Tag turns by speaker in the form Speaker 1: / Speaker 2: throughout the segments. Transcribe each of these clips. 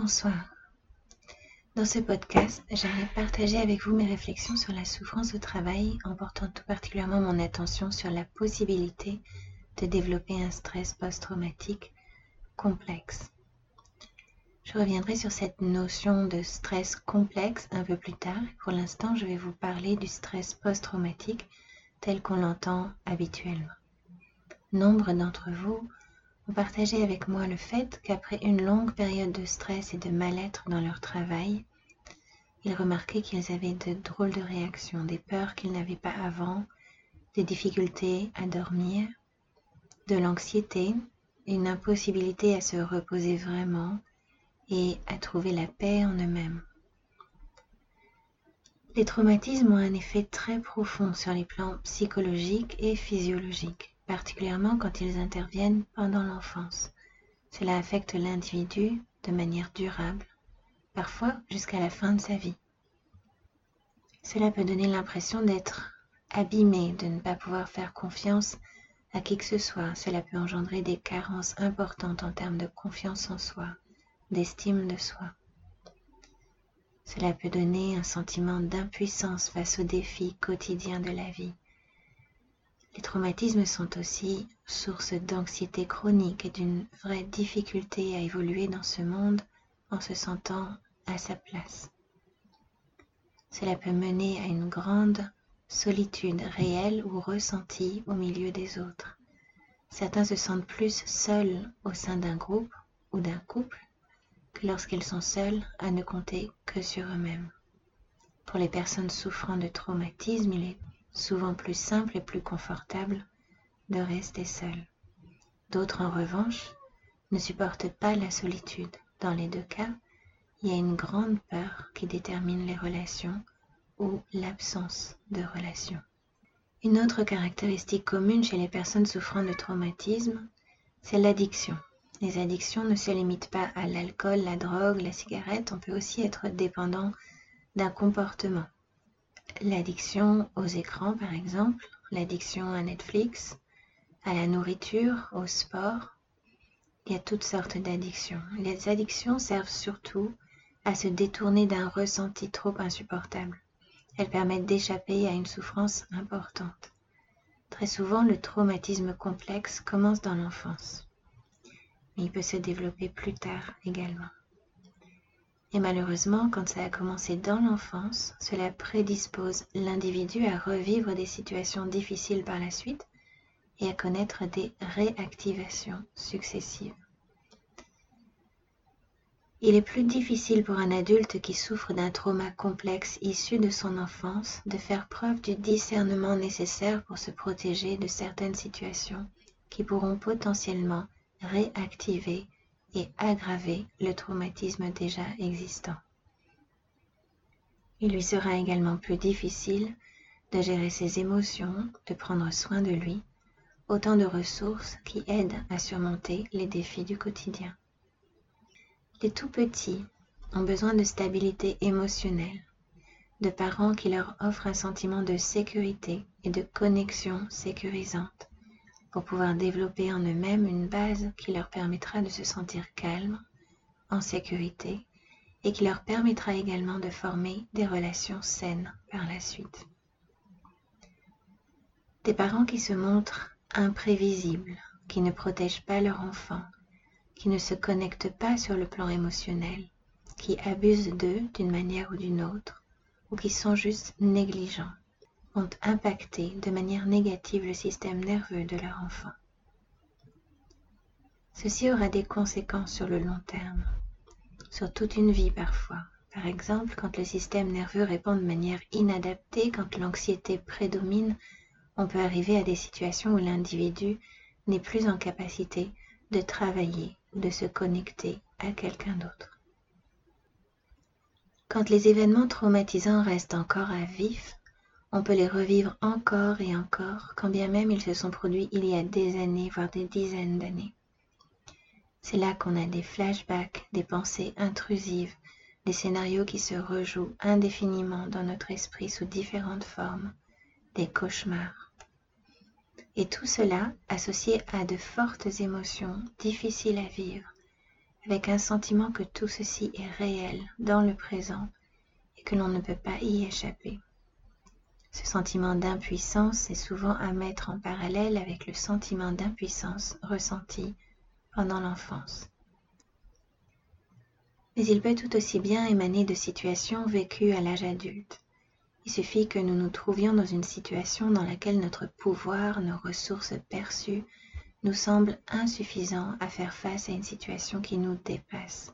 Speaker 1: Bonsoir. Dans ce podcast, j'aimerais partager avec vous mes réflexions sur la souffrance au travail en portant tout particulièrement mon attention sur la possibilité de développer un stress post-traumatique complexe. Je reviendrai sur cette notion de stress complexe un peu plus tard. Pour l'instant, je vais vous parler du stress post-traumatique tel qu'on l'entend habituellement. Nombre d'entre vous ont partagé avec moi le fait qu'après une longue période de stress et de mal-être dans leur travail, ils remarquaient qu'ils avaient de drôles de réactions, des peurs qu'ils n'avaient pas avant, des difficultés à dormir, de l'anxiété, une impossibilité à se reposer vraiment et à trouver la paix en eux-mêmes. Les traumatismes ont un effet très profond sur les plans psychologiques et physiologiques, particulièrement quand ils interviennent pendant l'enfance. Cela affecte l'individu de manière durable, parfois jusqu'à la fin de sa vie. Cela peut donner l'impression d'être abîmé, de ne pas pouvoir faire confiance à qui que ce soit. Cela peut engendrer des carences importantes en termes de confiance en soi, d'estime de soi. Cela peut donner un sentiment d'impuissance face aux défis quotidiens de la vie. Les traumatismes sont aussi source d'anxiété chronique et d'une vraie difficulté à évoluer dans ce monde en se sentant à sa place. Cela peut mener à une grande solitude réelle ou ressentie au milieu des autres. Certains se sentent plus seuls au sein d'un groupe ou d'un couple lorsqu'ils sont seuls à ne compter que sur eux-mêmes. Pour les personnes souffrant de traumatisme, il est souvent plus simple et plus confortable de rester seul. D'autres, en revanche, ne supportent pas la solitude. Dans les deux cas, il y a une grande peur qui détermine les relations ou l'absence de relations. Une autre caractéristique commune chez les personnes souffrant de traumatisme, c'est l'addiction. Les addictions ne se limitent pas à l'alcool, la drogue, la cigarette, on peut aussi être dépendant d'un comportement. L'addiction aux écrans par exemple, l'addiction à Netflix, à la nourriture, au sport. Il y a toutes sortes d'addictions. Les addictions servent surtout à se détourner d'un ressenti trop insupportable. Elles permettent d'échapper à une souffrance importante. Très souvent, le traumatisme complexe commence dans l'enfance mais il peut se développer plus tard également. Et malheureusement, quand ça a commencé dans l'enfance, cela prédispose l'individu à revivre des situations difficiles par la suite et à connaître des réactivations successives. Il est plus difficile pour un adulte qui souffre d'un trauma complexe issu de son enfance de faire preuve du discernement nécessaire pour se protéger de certaines situations qui pourront potentiellement réactiver et aggraver le traumatisme déjà existant. Il lui sera également plus difficile de gérer ses émotions, de prendre soin de lui, autant de ressources qui aident à surmonter les défis du quotidien. Les tout petits ont besoin de stabilité émotionnelle, de parents qui leur offrent un sentiment de sécurité et de connexion sécurisante pour pouvoir développer en eux-mêmes une base qui leur permettra de se sentir calmes, en sécurité, et qui leur permettra également de former des relations saines par la suite. Des parents qui se montrent imprévisibles, qui ne protègent pas leur enfant, qui ne se connectent pas sur le plan émotionnel, qui abusent d'eux d'une manière ou d'une autre, ou qui sont juste négligents ont impacté de manière négative le système nerveux de leur enfant. Ceci aura des conséquences sur le long terme, sur toute une vie parfois. Par exemple, quand le système nerveux répond de manière inadaptée, quand l'anxiété prédomine, on peut arriver à des situations où l'individu n'est plus en capacité de travailler ou de se connecter à quelqu'un d'autre. Quand les événements traumatisants restent encore à vif, on peut les revivre encore et encore, quand bien même ils se sont produits il y a des années, voire des dizaines d'années. C'est là qu'on a des flashbacks, des pensées intrusives, des scénarios qui se rejouent indéfiniment dans notre esprit sous différentes formes, des cauchemars. Et tout cela associé à de fortes émotions difficiles à vivre, avec un sentiment que tout ceci est réel dans le présent et que l'on ne peut pas y échapper. Ce sentiment d'impuissance est souvent à mettre en parallèle avec le sentiment d'impuissance ressenti pendant l'enfance. Mais il peut tout aussi bien émaner de situations vécues à l'âge adulte. Il suffit que nous nous trouvions dans une situation dans laquelle notre pouvoir, nos ressources perçues nous semblent insuffisants à faire face à une situation qui nous dépasse.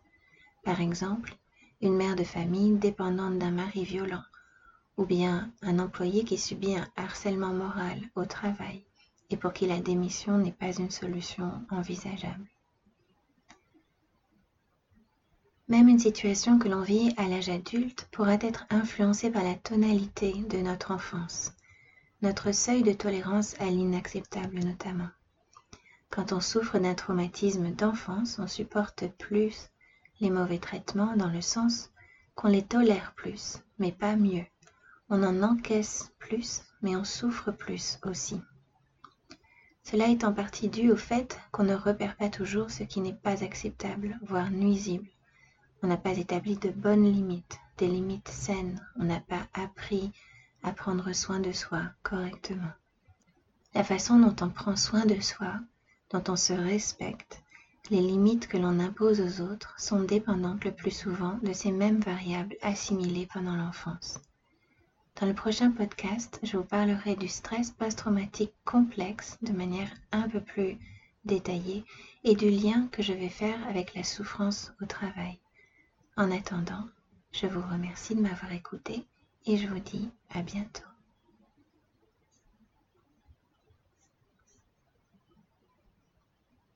Speaker 1: Par exemple, une mère de famille dépendante d'un mari violent ou bien un employé qui subit un harcèlement moral au travail et pour qui la démission n'est pas une solution envisageable. Même une situation que l'on vit à l'âge adulte pourra être influencée par la tonalité de notre enfance, notre seuil de tolérance à l'inacceptable notamment. Quand on souffre d'un traumatisme d'enfance, on supporte plus les mauvais traitements dans le sens qu'on les tolère plus, mais pas mieux. On en encaisse plus, mais on souffre plus aussi. Cela est en partie dû au fait qu'on ne repère pas toujours ce qui n'est pas acceptable, voire nuisible. On n'a pas établi de bonnes limites, des limites saines. On n'a pas appris à prendre soin de soi correctement. La façon dont on prend soin de soi, dont on se respecte, les limites que l'on impose aux autres sont dépendantes le plus souvent de ces mêmes variables assimilées pendant l'enfance. Dans le prochain podcast, je vous parlerai du stress post-traumatique complexe de manière un peu plus détaillée et du lien que je vais faire avec la souffrance au travail. En attendant, je vous remercie de m'avoir écouté et je vous dis à bientôt.